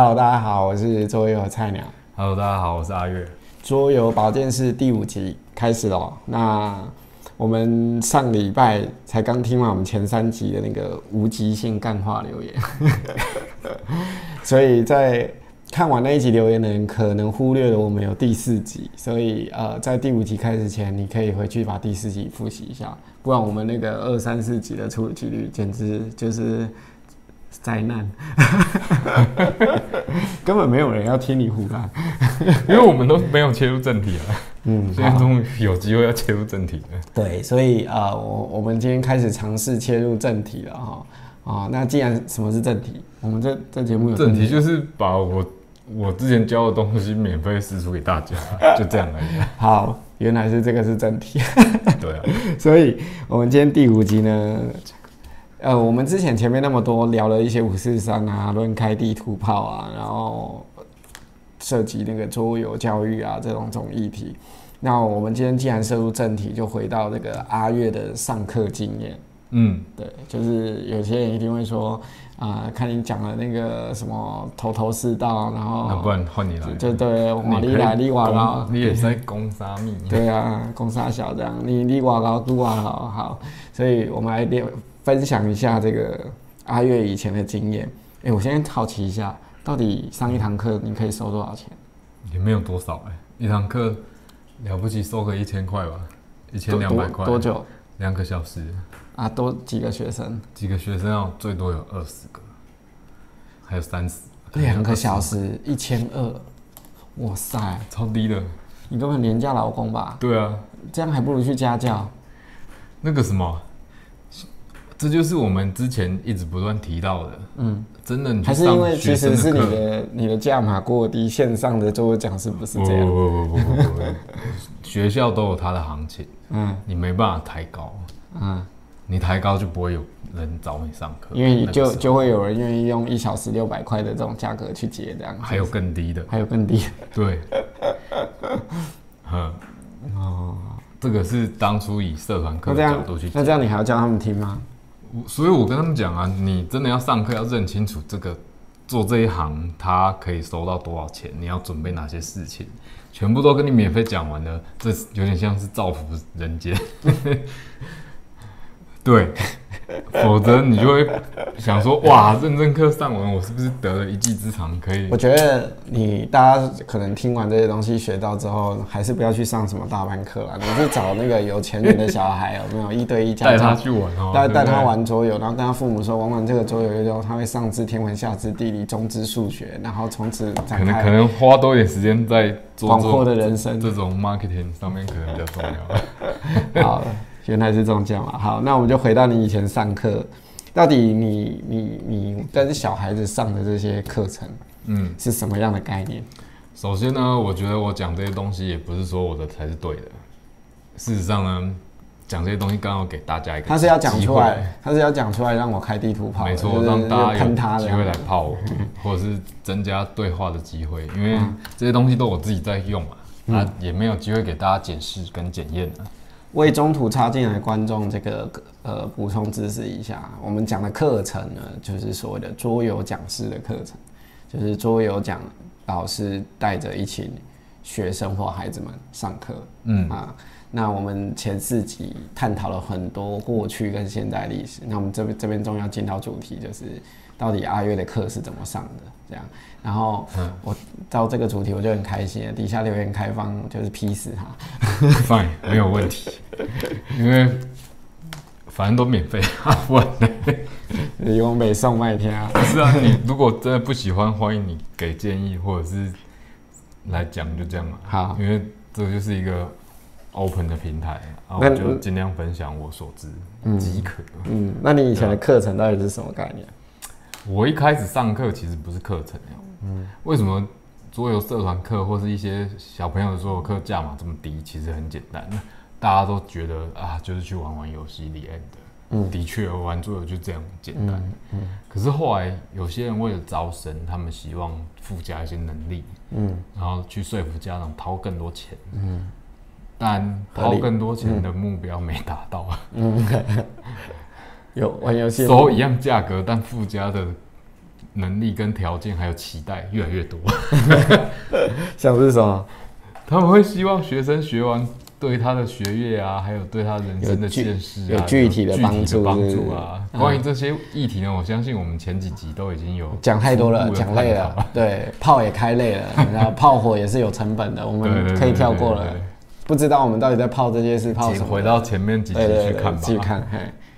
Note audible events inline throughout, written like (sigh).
Hello，大家好，我是桌游菜鸟。Hello，大家好，我是阿月。桌游保健室第五集开始了。那我们上礼拜才刚听完我们前三集的那个无极性干话留言，(laughs) 所以在看完那一集留言的人可能忽略了我们有第四集，所以呃，在第五集开始前，你可以回去把第四集复习一下，不然我们那个二三四集的出几率简直就是灾难，(laughs) 根本没有人要听你胡乱。(laughs) 因为我们都没有切入正题啊，嗯，现在终于有机会要切入正题了。对，所以呃，我我们今天开始尝试切入正题了哈。啊、那既然什么是正题？我们这这节目有正题就是把我我之前教的东西免费输出给大家，(laughs) 就这样而已。好，原来是这个是正题。对啊，所以我们今天第五集呢，呃，我们之前前面那么多聊了一些五四三啊、论开地图炮啊，然后涉及那个桌游教育啊这种种议题。那我们今天既然涉入正题，就回到这个阿月的上课经验。嗯，对，就是有些人一定会说，啊、看你讲的那个什么头头是道，然后那不然换你来。就对，瓦你利来利瓦高，你也是在攻杀密。对啊，攻杀小这样，你利瓦高，杜瓦好好，所以我们来列分享一下这个阿月以前的经验。哎、我先好奇一下，到底上一堂课你可以收多少钱？也没有多少哎、一堂课了不起收个一千块吧，一千两百块。多多？久两个小时，啊？多几个学生？几个学生要最多有二十个，还有三十。两个小时一千二，哇塞，超低的。你根本廉价劳工吧？对啊，这样还不如去家教。那个什么，这就是我们之前一直不断提到的。嗯，真的，还是因为其实是你的你的价码过低，线上的桌游讲是不是这样。不不不不不学校都有它的行情，嗯你没办法抬高，嗯，你抬高就不会有人找你上课，因为就那个时候就会有人愿意用一小时六百块的这种价格去接这样。还有更低的，还有更低。对，嗯，哦，这个是当初以社团课的角度去那这样你还要教他们听吗？所以，我跟他们讲啊，你真的要上课，要认清楚这个做这一行，他可以收到多少钱，你要准备哪些事情，全部都跟你免费讲完了，这有点像是造福人间。对，(laughs) 否则你就会想说，哇，认真课上完，我是不是得了一技之长，可以我？觉得你大家可能听完这些东西学到之后，还是不要去上什么大班课了，你去找那个有钱人的小孩，有没有一对一家带他？去玩哦，带带他玩桌游，然后跟他父母说，玩完这个桌游之后，他会上知天文、下知地理、中知数学，然后从此展开可能可能花多一点时间在做广阔的人生。这种 marketing 上面，可能比较重要。(laughs) 好，原来是这种讲嘛。好，那我们就回到你以前上课，到底你你你跟小孩子上的这些课程嗯。是什么样的概念？首先呢，我觉得我讲这些东西也不是说我的才是对的。事实上呢，讲这些东西刚好给大家一个他是要讲出来，他是要讲出来让我开地图炮，没错，让大家有喷他的机会来泡我，(laughs) 或者是增加对话的机会，因为这些东西都我自己在用嘛，那、也没有机会给大家检视跟检验啊。为中途插进来的观众这个呃补充知识一下，我们讲的课程呢，就是所谓的桌游讲师的课程，就是桌游讲老师带着一群学生或孩子们上课，嗯啊。那我们前四集探讨了很多过去跟现代历史，那我们这边这边终于要进到主题，就是到底阿月的课是怎么上的这样。然后我到这个主题我就很开心了，底下留言开放就是批死他。Fine，没有问题，因为反正都免费啊，不然呢李翁北送麦天啊，是啊，你如果真的不喜欢，欢迎你给建议或者是来讲，就这样嘛。好因为这就是一个 open 的平台，啊我就尽量分享我所知即可。嗯，那你以前的课程到底是什么概念？我一开始上课其实不是课程嗯，为什么桌游社团课或是一些小朋友的桌游课价码这么低？其实很简单，大家都觉得啊，就是去玩玩游戏里 end 的。嗯。的确，玩桌游就这样简单。嗯嗯。可是后来有些人为了招生，他们希望附加一些能力，嗯。然后去说服家长掏更多钱。嗯。但掏更多钱的目标没达到，嗯，(laughs) 有玩游戏的收一样价格，但附加的能力跟条件还有期待越来越多，(laughs) 像是什么？他们会希望学生学完对他的学业啊，还有对他人生的见识啊，有具体的帮助帮助啊。嗯关于这些议题呢，我相信我们前几集都已经有讲太多了，讲累了，对，炮也开累了，(laughs) 然后炮火也是有成本的，我们可以跳过了。不知道我们到底在泡这件事泡什么？请回到前面几集去看吧。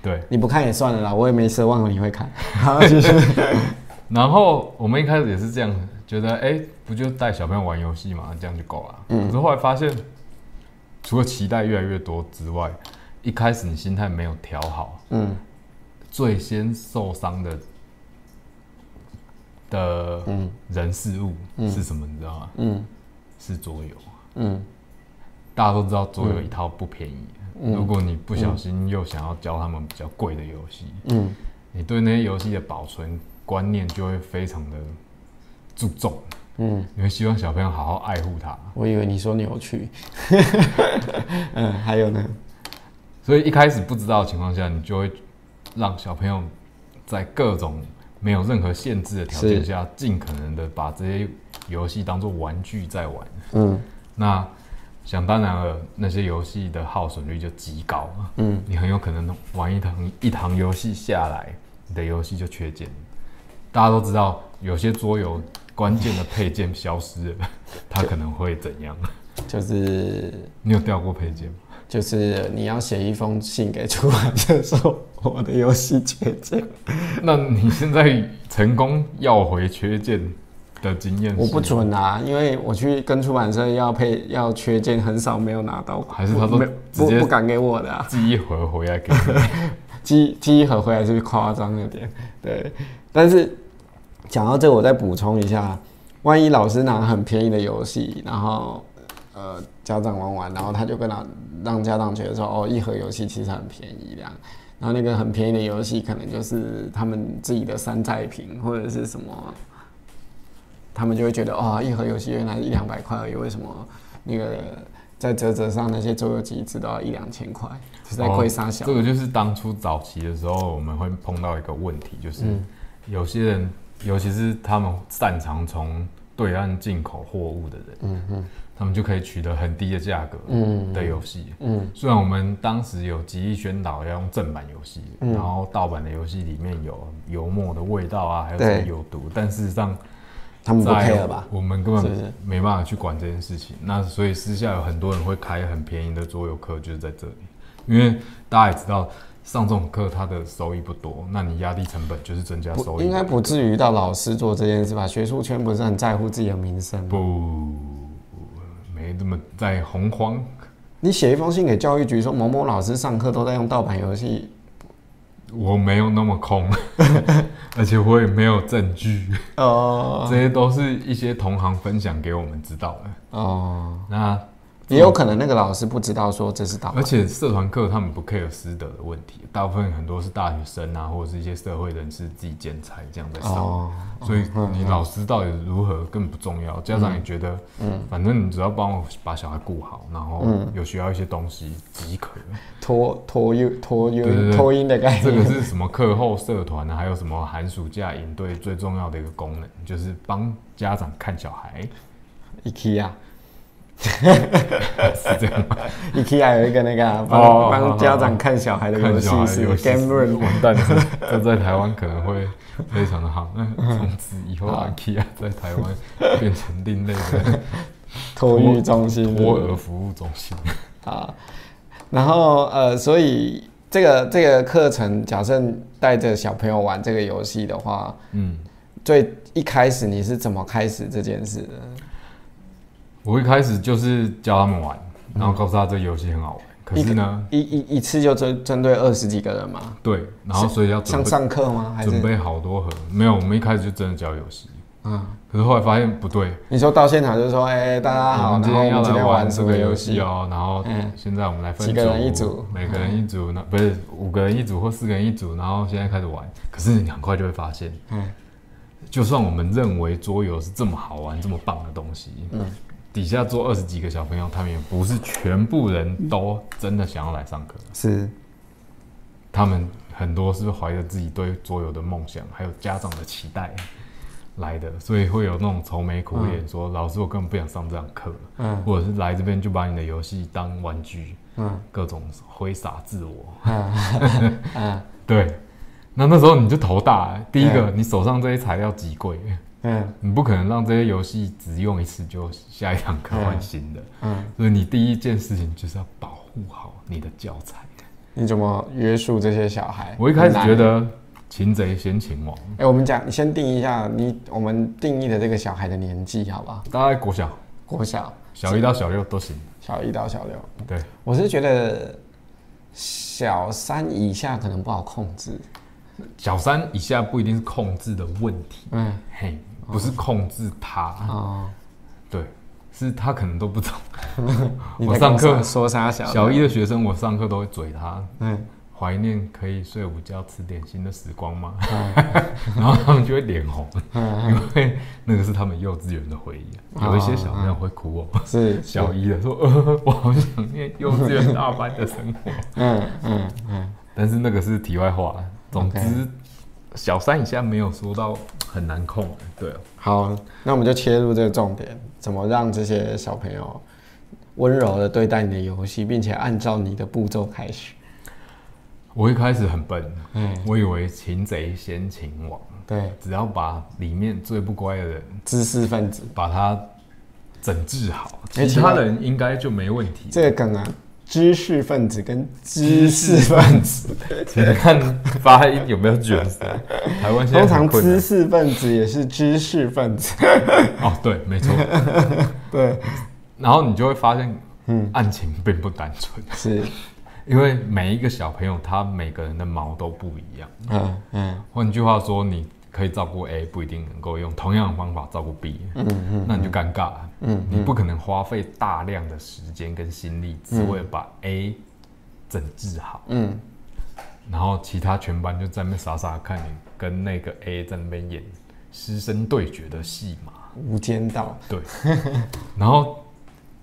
嘿，对，你不看也算了啦，我也没奢望你会看。(laughs) 然后我们一开始也是这样觉得，哎、不就带小朋友玩游戏嘛，这样就够了。嗯可是后来发现，除了期待越来越多之外，一开始你心态没有调好，嗯最先受伤的的嗯人事物嗯是什么？你知道吗？嗯是桌游。嗯大家都知道桌游一套不便宜，嗯如果你不小心又想要教他们比较贵的游戏，嗯你对那些游戏的保存观念就会非常的注重，嗯，你会希望小朋友好好爱护它。我以为你说扭曲。(laughs) 嗯，还有呢？所以一开始不知道的情况下，你就会让小朋友在各种没有任何限制的条件下，尽可能的把这些游戏当做玩具在玩。嗯那想当然了，那些游戏的耗损率就极高，嗯你很有可能玩一堂一堂游戏下来，你的游戏就缺件。大家都知道，有些桌游关键的配件消失了，它可能会怎样？就是你有掉过配件吗？就是你要写一封信给出版社说我的游戏缺件，那你现在成功要回缺件的经验，我不准啊，因为我去跟出版社要配要缺件，很少没有拿到，还是他都没直接不不敢给我的、啊，寄一盒回来给你。(laughs) 寄寄一盒回来是夸张了点？对，但是讲到这，我再补充一下，万一老师拿很便宜的游戏，然后呃家长玩完，然后他就跟他让家长觉得说，哦，一盒游戏其实很便宜这样。然后那个很便宜的游戏，可能就是他们自己的山寨品或者是什么，他们就会觉得，哦，一盒游戏原来一两百块而已，为什么那个在折折上那些桌游机只都要一两千块，是在亏杀小？这个就是当初早期的时候，我们会碰到一个问题，就是嗯。有些人，尤其是他们擅长从对岸进口货物的人，嗯嗯。他们就可以取得很低的价格嗯的游戏。嗯虽然我们当时有极力宣导要用正版游戏，嗯。然后盗版的游戏里面有油墨的味道啊，还有什么有毒，但事实上他们不在 care 吧？我们根本没办法去管这件事情。那所以私下有很多人会开很便宜的桌游课，就是在这里。因为大家也知道，上这种课它的收益不多，那你压低成本就是增加收益。应该不至于到老师做这件事吧？学术圈不是很在乎自己的名声吗？不没这么在洪荒。你写一封信给教育局说某某老师上课都在用盗版游戏，我没有那么空，(laughs) 而且我也没有证据，哦。这些都是一些同行分享给我们知道的。哦，那也有可能那个老师不知道说这是盗而，且社团课他们不 care 师德的问题，大部分很多是大学生啊，或者是一些社会人士自己剪裁这样在上，哦，所以你老师到底如何根本不重要，家长也觉得，嗯，反正你只要帮我把小孩顾好，然后嗯有需要一些东西即可。拖拖音拖对对对音拖音的概这念，个是什么课后社团啊，还有什么寒暑假营队最重要的一个功能，就是帮家长看小孩，IKEA (laughs) 是这样吗？IKEA 有一个那个啊帮哦帮家长看小孩的游戏是游戏 Game Room，完蛋了，这 (laughs) 在台湾可能会非常的好。那 (laughs) 从此以后好，IKEA 在台湾变成另类的托育中心，托儿服务中心。啊，然后呃，所以这个这个课程，假设带着小朋友玩这个游戏的话，嗯，最一开始你是怎么开始这件事的？我一开始就是教他们玩，然后告诉他这个游戏很好玩。可是呢，一一一次就针针对二十几个人嘛？对，然后所以要准像上课吗？还是准备好多盒。没有，我们一开始就真的教游戏，嗯？可是后来发现不对。你说到现场就说，哎、大家好，我们今天要来天玩这个游戏戏？哦，然后嗯现在我们来分几个人一组每个人一组，那不是五个人一组或四个人一组，然后现在开始玩。可是你很快就会发现，嗯就算我们认为桌游是这么好玩、这么棒的东西，嗯底下坐二十几个小朋友，他们也不是全部人都真的想要来上课，是。他们很多是怀着自己对桌游的梦想，还有家长的期待，来的，所以会有那种愁眉苦脸说：“老师，我根本不想上这堂课。”嗯。或者是来这边就把你的游戏当玩具，嗯各种挥洒自我。嗯。嗯。(laughs) 对，那那时候你就头大、欸。第一个，你手上这些材料极贵，嗯。你不可能让这些游戏只用一次就下一堂课换新的，嗯，所以你第一件事情就是要保护好你的教材。你怎么约束这些小孩？我一开始觉，得擒贼先擒王，哎、我们讲，你先定义一下你我们定义的这个小孩的年纪，好不好？大概国小。国小，小一到小六都行。小一到小六，对，我是觉得小三以下可能不好控制。小三以下不一定是控制的问题，嗯，嘿，不是控制他，哦，对，是他可能都不懂。(laughs) 我上课说说啥小小一的学生，我上课都会嘴他，嗯怀念可以睡午觉吃点心的时光吗？(laughs) 然后他们就会脸红，嗯。因为那个是他们幼稚园的回忆。有一些小朋友会哭哦，是小一的说：“呃，(laughs) 我好想念幼稚园大班的生活。嗯嗯嗯，”但是那个是题外话。总之小三以下没有说到很难控。对啊，好，那我们就切入这个重点，怎么让这些小朋友温柔的对待你的游戏，并且按照你的步骤开始。我一开始很笨，嗯，我以为擒贼先擒王，对，只要把里面最不乖的人知识分子把他整治好，哎其他人应该就没问题。这个梗啊，知识分子跟知识分子，请看发音有没有卷舌。台湾现在通常知识分子也是知识分子。哦，对，没错。(laughs) 对，然后你就会发现，嗯，案情并不单纯，是，因为每一个小朋友他每个人的毛都不一样。嗯嗯换句话说，你可以照顾 A，不一定能够用同样的方法照顾 B，嗯嗯那你就尴尬了。嗯你不可能花费大量的时间跟心力，只为了把 A 整治好，嗯然后其他全班就在那边傻傻看你跟那个 A 在那边演师生对决的戏码。无间道。对，(laughs) 然后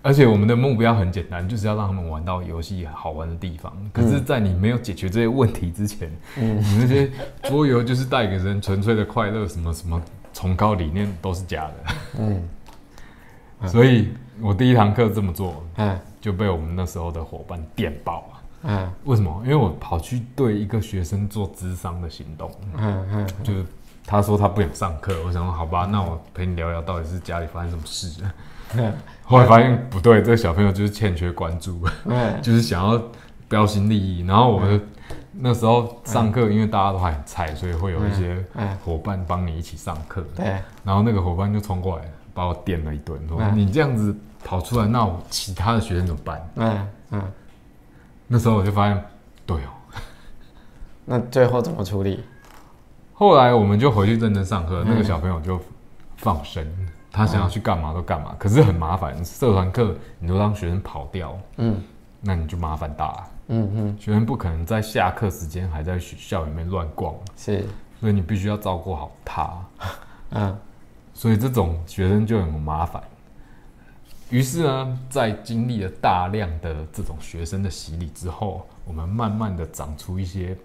而且我们的目标很简单，就是要让他们玩到游戏好玩的地方。可是，在你没有解决这些问题之前，嗯你那些桌游就是带给人纯粹的快乐，什么什么崇高理念都是假的。嗯所以我第一堂课这么做，嗯。就被我们那时候的伙伴电爆了。嗯。为什么？因为我跑去对一个学生做智商的行动，嗯嗯就是他说他不想上课，我想说好吧，那我陪你聊聊到底是家里发生什么事。嗯。后来发现不对，这个小朋友就是欠缺关注，嗯。(laughs) 就是想要标新立异。然后我们那时候上课，因为大家都还很菜，所以会有一些嗯，伙伴帮你一起上课。对，然后那个伙伴就冲过来把我电了一顿，说嗯你这样子跑出来，那我其他的学生怎么办？嗯嗯，那时候我就发现，对哦。(laughs) 那最后怎么处理？后来我们就回去认真上课，嗯那个小朋友就放生，他想要去干嘛都干嘛，可是很麻烦。社团课你都让学生跑掉，嗯那你就麻烦大了。嗯嗯，学生不可能在下课时间还在学校里面乱逛，是，所以你必须要照顾好他。(laughs) 嗯所以这种学生就很麻烦。于是呢，在经历了大量的这种学生的洗礼之后，我们慢慢的长出一些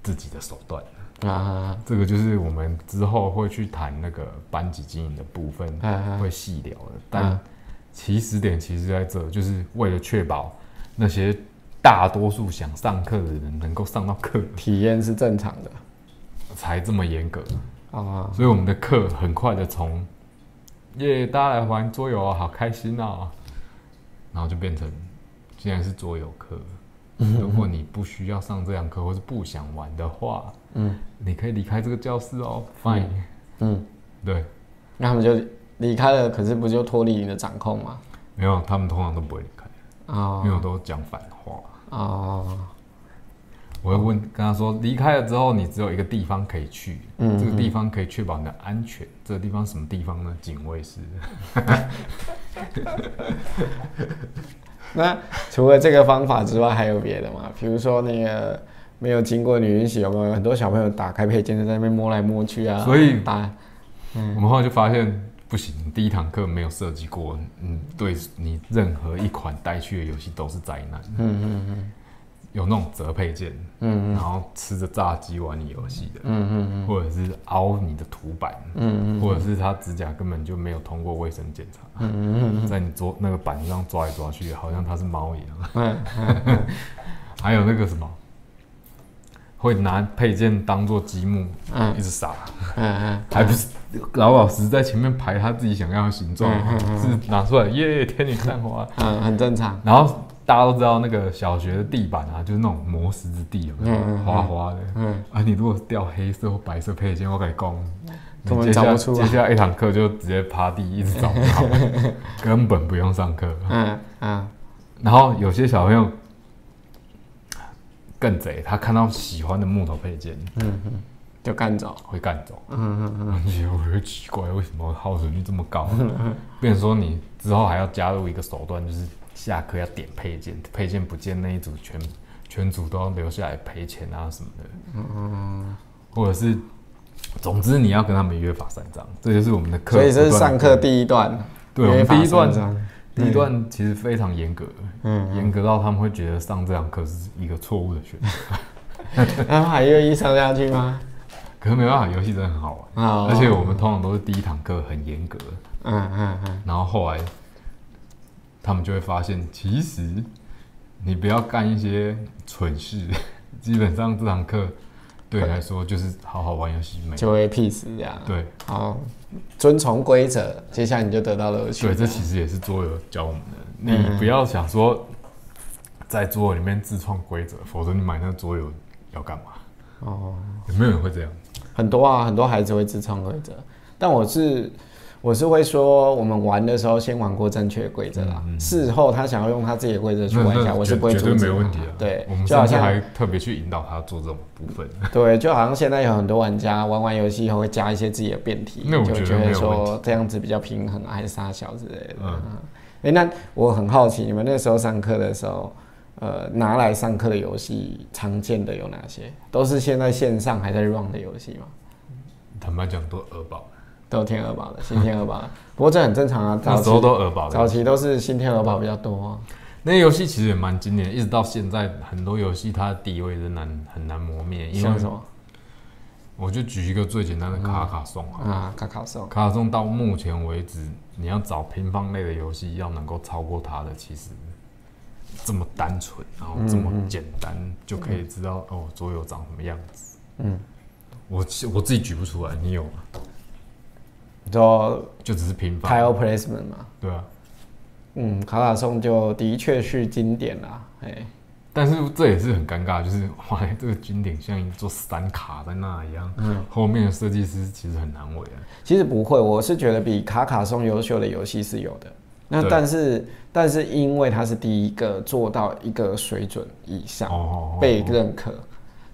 自己的手段。啊这个就是我们之后会去谈那个班级经营的部分，嗯会细聊的。但嗯起始点其实在这，就是为了确保那些大多数想上课的人能够上到课，体验是正常的才这么严格。啊，所以我们的课很快的从耶大家来玩桌游啊，好开心啊，然后就变成竟然是桌游课。如果你不需要上这堂课，或是不想玩的话，嗯你可以离开这个教室哦。Fine，、嗯，对，那他们就离开了，可是不就脱离你的掌控吗？没有，他们通常都不会离开，啊因为我都讲反话。哦，我会问跟他说，离开了之后，你只有一个地方可以去，嗯这个地方可以确保你的安全。这个地方什么地方呢？警卫室。(laughs) 那除了这个方法之外，还有别的吗？比如说那个没有经过你允许，有没有很多小朋友打开配件就在那边摸来摸去啊？所以打，我们后来就发现不行，第一堂课没有设计过，嗯，对你任何一款带去的游戏都是灾难。嗯嗯嗯有那种折配件，嗯然后吃着炸鸡玩你游戏的，嗯嗯或者是凹你的图板，嗯嗯或者是他指甲根本就没有通过卫生检查，嗯嗯在你桌那个板上抓来抓去，好像他是猫一样。(laughs) 嗯还有那个什么，会拿配件当做积木，嗯。一直撒，嗯。还不是老老实实在前面排他自己想要的形状，嗯嗯嗯。是拿出来耶天女散花。嗯，很正常。然后大家都知道那个小学的地板啊，就是那种磨石子地，有没有嗯滑滑的？嗯，啊，你如果掉黑色或白色配件，我跟你讲，根本你接下找不出来接下来一堂课就直接趴地，一直找不到，(laughs) 根本不用上课。嗯嗯然后有些小朋友更贼，他看到喜欢的木头配件嗯嗯，就干走。会干走。嗯嗯嗯我觉得奇怪，为什么耗损率这么高？变成说你之后还要加入一个手段，就是下课要点配件，配件不见那一组全全组都要留下来赔钱啊什么的。嗯，或者是，总之你要跟他们约法三章，这就是我们的课。所以这是上课第第一段。对，我们第一段章第一段其实非常严格，嗯，严格到他们会觉得上这堂课是一个错误的选择。(laughs) 他们还愿意上下去吗？可是没办法，游戏真的很好玩，哦而且我们通常都是第一堂课很严格，嗯嗯嗯然后后来他们就会发现，其实你不要干一些蠢事，(laughs) 基本上这堂课对你来说就是好好玩游戏没。就会 peace 这样。，对好，遵从规则，接下来你就得到乐趣。对，这其实也是桌游教我们的。嗯你不要想说在桌游里面自创规则，否则你买那个桌游要干嘛？哦，有没有人会这样？很多啊，很多孩子会自创规则，但我是我是会说，我们玩的时候先玩过正确的规则啦，事后他想要用他自己的规则去玩一下，(laughs) 我是不会阻止他没问题啊。对我们，就好像还特别去引导他做这种部分。对，就好像现在有很多玩家玩完游戏以后会加一些自己的辩题，那我觉得没就觉得说这样子比较平衡啊，还是杀小之类的。嗯嗯，哎、那我很好奇，你们那时候上课的时候，呃，拿来上课的游戏常见的有哪些？都是现在线上还在 run 的游戏吗？坦白讲，都耳宝，都天鹅堡的，(laughs) 新天鹅堡的。不过这很正常啊，早期都鹅堡的。早期都是新天鹅堡比较多、啊。那些游戏其实也蛮经典，一直到现在，很多游戏它的地位仍然很难磨灭。因为像什么我就举一个最简单的卡卡颂啊，啊？卡卡颂。卡卡颂到目前为止，你要找平方类的游戏要能够超过它的，其实这么单纯，然后这么简单，就可以知道哦，桌游长什么样子。嗯，我我自己举不出来，你有吗？你说就只是平凡，tile placement 嘛？对啊。嗯，卡卡颂就的确是经典啦。哎，但是这也是很尴尬，就是哇，这个经典像一座山卡在那一样，嗯后面的设计师其实很难为啊。其实不会，我是觉得比卡卡颂优秀的游戏是有的。那但是但是因为它是第一个做到一个水准以上哦，被认可，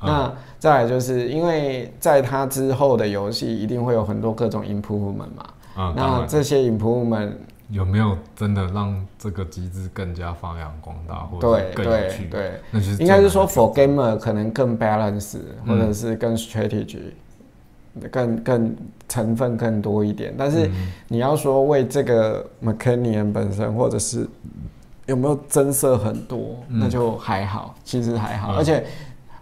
那再来就是因为在它之后的游戏一定会有很多各种 improvement 嘛。嗯，那然这些 improvement 有没有真的让这个机制更加发扬光大，或者更有趣？对对，那就是应该是说 for gamer 可能更 balance，或嗯者是更 strategy，更更成分更多一点。但是嗯你要说为这个 mechanic 本身，或者是有没有增色很多，嗯那就还好，其实还好。嗯而且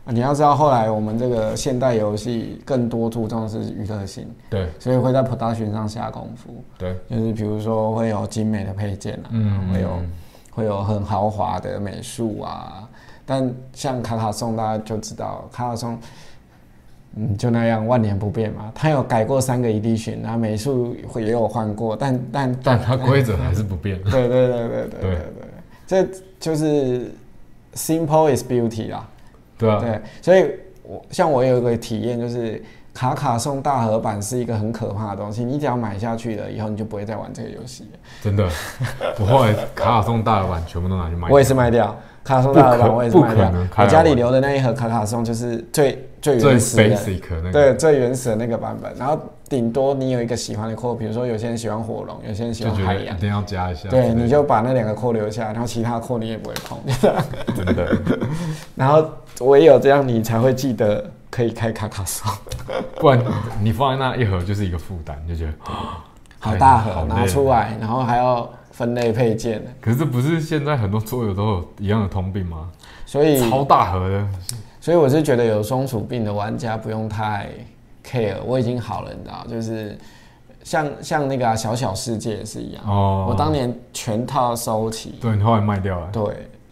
你要知道，后来我们这个现代游戏更多注重的是娱乐性，对所以会在 production 上下功夫。对，就是比如说会有精美的配件啊，嗯会有会有很豪华的美术啊。但像卡卡颂，大家就知道卡卡颂，嗯，就那样万年不变嘛。它有改过三个 edition，然后美术会也有换过，但但但它规则还是不变。对对对对对对对，这就是 simple is beauty 啦。对啊，对，所以我像我有一个体验，就是卡卡送大盒版是一个很可怕的东西，你只要买下去了，以后你就不会再玩这个游戏了。真的，(laughs) 我后来卡卡送大盒版全部都拿去卖。我也是卖掉卡卡送大盒版，我也是卖掉我家里留的那一盒卡卡送就是最最最原始的，basic 那个，对最原始的那个版本。然后顶多你有一个喜欢的扣，比如说有些人喜欢火龙，有些人喜就欢海洋。一定要加一下。对，你就把那两个扣留下，然后其他扣你也不会碰。真的，(laughs) 然后唯有这样，你才会记得可以开卡卡颂。不然你放在那一盒就是一个负担，就觉得 (gasps) 好大盒拿出来，然后还要分类配件。可是这不是现在很多桌游都有一样的通病吗？所以超大盒的，所以我是觉得有松鼠病的玩家不用太 care，我已经好了，你知道，就是像像那个啊、小小世界也是一样，哦我当年全套收齐，对你后来卖掉了，对，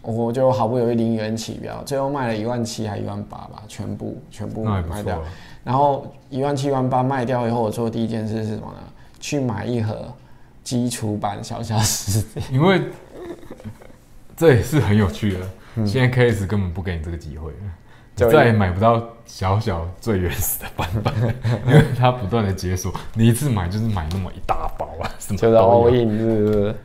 我就好不容易零元起标，最后卖了一万七还一万八吧，全部全部卖掉错。。然后一万七、一万八卖掉以后，我做第一件事是什么呢？去买一盒基础版小小世界。(laughs) 因为这也是很有趣的。嗯现在 KS 根本不给你这个机会了，就再也买不到小小最原始的版本，(laughs) 因为它不断的解锁，你一次买就是买那么一大包啊，什么就是都 all。in 是不是？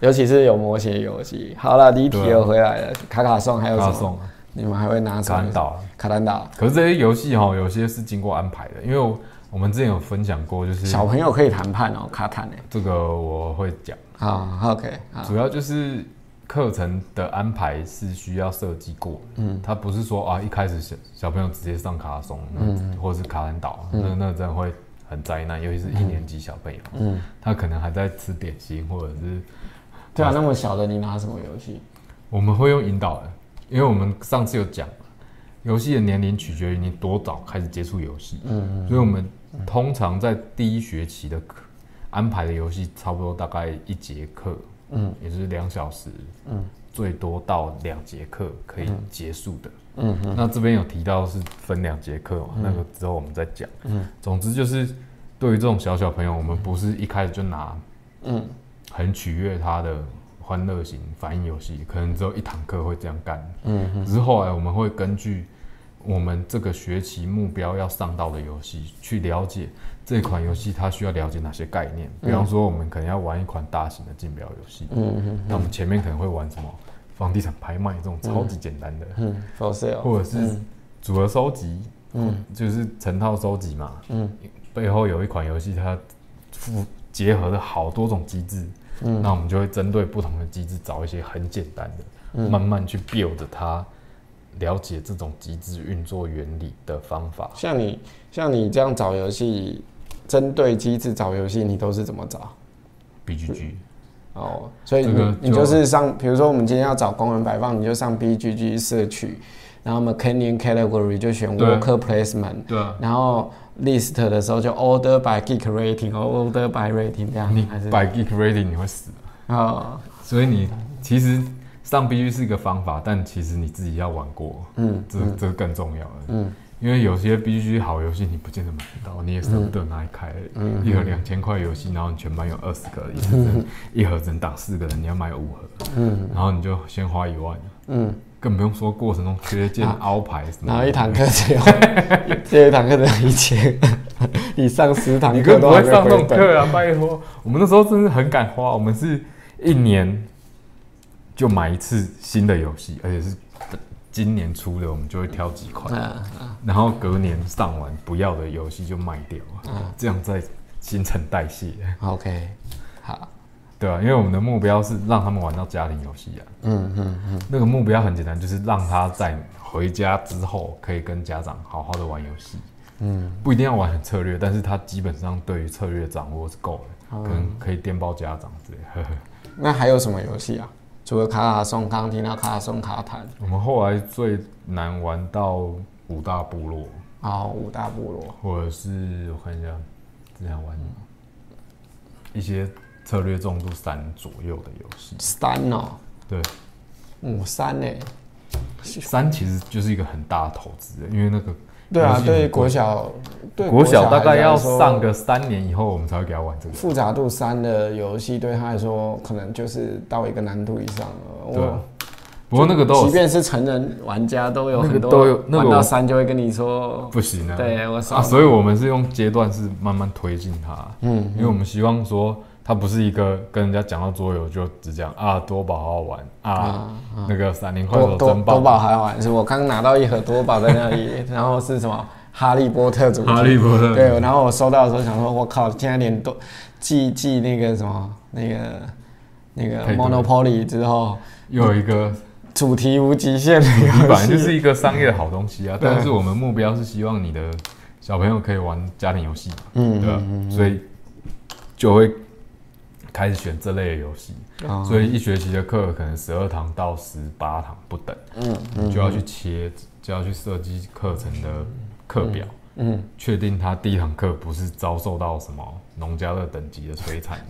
尤其是有模型的游戏。好了，第一题又回来了，卡卡送还有什么？卡送啊，你们还会拿什么？卡兰岛。卡坦岛。可是这些游戏哈，有些是经过安排的，因为我我们之前有分享过，就是小朋友可以谈判哦，卡坦哎。这个我会讲，好，OK，好，主要就是课程的安排是需要设计过，嗯，他不是说啊一开始小小朋友直接上卡拉松，嗯，或是卡兰岛，那那真的会很灾难，尤其是一年级小朋友，嗯，他可能还在吃点心，或者是对啊，那么小的你拿什么游戏？我们会用引导的，因为我们上次有讲，游戏的年龄取决于你多早开始接触游戏，嗯，所以我们通常在第一学期的课安排的游戏差不多大概一节课，嗯，也就是两小时，嗯，最多到两节课可以结束的，嗯那这边有提到是分两节课嘛，那个之后我们再讲，嗯，总之就是对于这种小小朋友，我们不是一开始就拿，嗯，很取悦他的欢乐型反应游戏，可能只有一堂课会这样干。嗯，只是后来我们会根据我们这个学期目标要上到的游戏，去了解这款游戏它需要了解哪些概念。比方说，我们可能要玩一款大型的竞标游戏，嗯嗯那我们前面可能会玩什么房地产拍卖这种超级简单的，嗯，for sale，或者是组合收集，嗯。就是成套收集嘛。嗯。背后有一款游戏，它复结合了好多种机制，嗯。那我们就会针对不同的机制找一些很简单的，嗯。慢慢去 build 它，了解这种机制运作原理的方法。像你像你这样找游戏，针对机制找游戏，你都是怎么找？BGG 哦，所以你、这个你就就是上，比如说我们今天要找工人摆放，你就上 BGG 社区，然后 Mechanic Category 就选 Worker Placement，对啊，然后 List 的时候就 Order by Geek Rating 或 Order by Rating 这样，你还是？by geek rating 你会死，啊，所以你其实上 BGG 是一个方法，但其实你自己要玩过，嗯这这更重要了。嗯因为有些 BGG 好游戏你不见得买得到，你也舍不得拿来开。嗯一盒两千块游戏，然后你全班有二十个，一盒只一盒只能挡四个人，你要买五盒，嗯然后你就先花一万，嗯，更不用说过程中缺件、凹牌什么的。然后一堂课只有只有一堂课只有一千，你上十堂你课都会上这没回本。种课啊！拜托，我们那时候真是很敢花，我们是一年就买一次新的游戏，而且是今年出的，我们就会挑几款，嗯然后隔年上完不要的游戏就卖掉，嗯这样再新陈代谢。，OK，好，对啊，因为我们的目标是让他们玩到家庭游戏啊。嗯嗯嗯那个目标很简单，就是让他在回家之后可以跟家长好好的玩游戏。嗯，不一定要玩很策略，但是他基本上对于策略掌握是够的，哦可能可以电报家长之类。呵呵。那还有什么游戏啊？除了卡卡颂，刚刚听到卡卡颂卡坦，我们后来最难玩到五大部落，哦，五大部落，或者是我看一下，之前玩一些策略重度三左右的游戏。三哦，对，五三呢？三其实就是一个很大的投资，因为那个对啊，对贵国小，对国小大概要上个三年以后，我们才会给他玩这个。复杂度三的游戏，对他来说可能就是到一个难度以上了。对不过那个都即便是成人玩家都有很多都有那个玩到我三就会跟你说，不行啊。对我少啊，所以我们是用阶段是慢慢推进它。嗯因为我们希望说，它不是一个跟人家讲到桌游就只讲啊多宝好好玩啊，那个闪灵快多多宝，多宝还好玩，是我刚拿到一盒多宝在那里，然后是什么哈利波特主题，哈利波特。对，然后我收到的时候想说，我靠，现在连多寄寄那个什么那个那个 Monopoly 之后，又有一个主题无极限的主题游戏，本来就是一个商业的好东西啊，但是我们目标是希望你的小朋友可以玩家庭游戏，嗯对吧？所以就会开始选这类的游戏，哦所以一学期的课可能十二堂到十八堂不等，嗯你就要去切，就要去设计课程的课表，嗯，确定他第一堂课不是遭受到什么农家乐等级的摧残，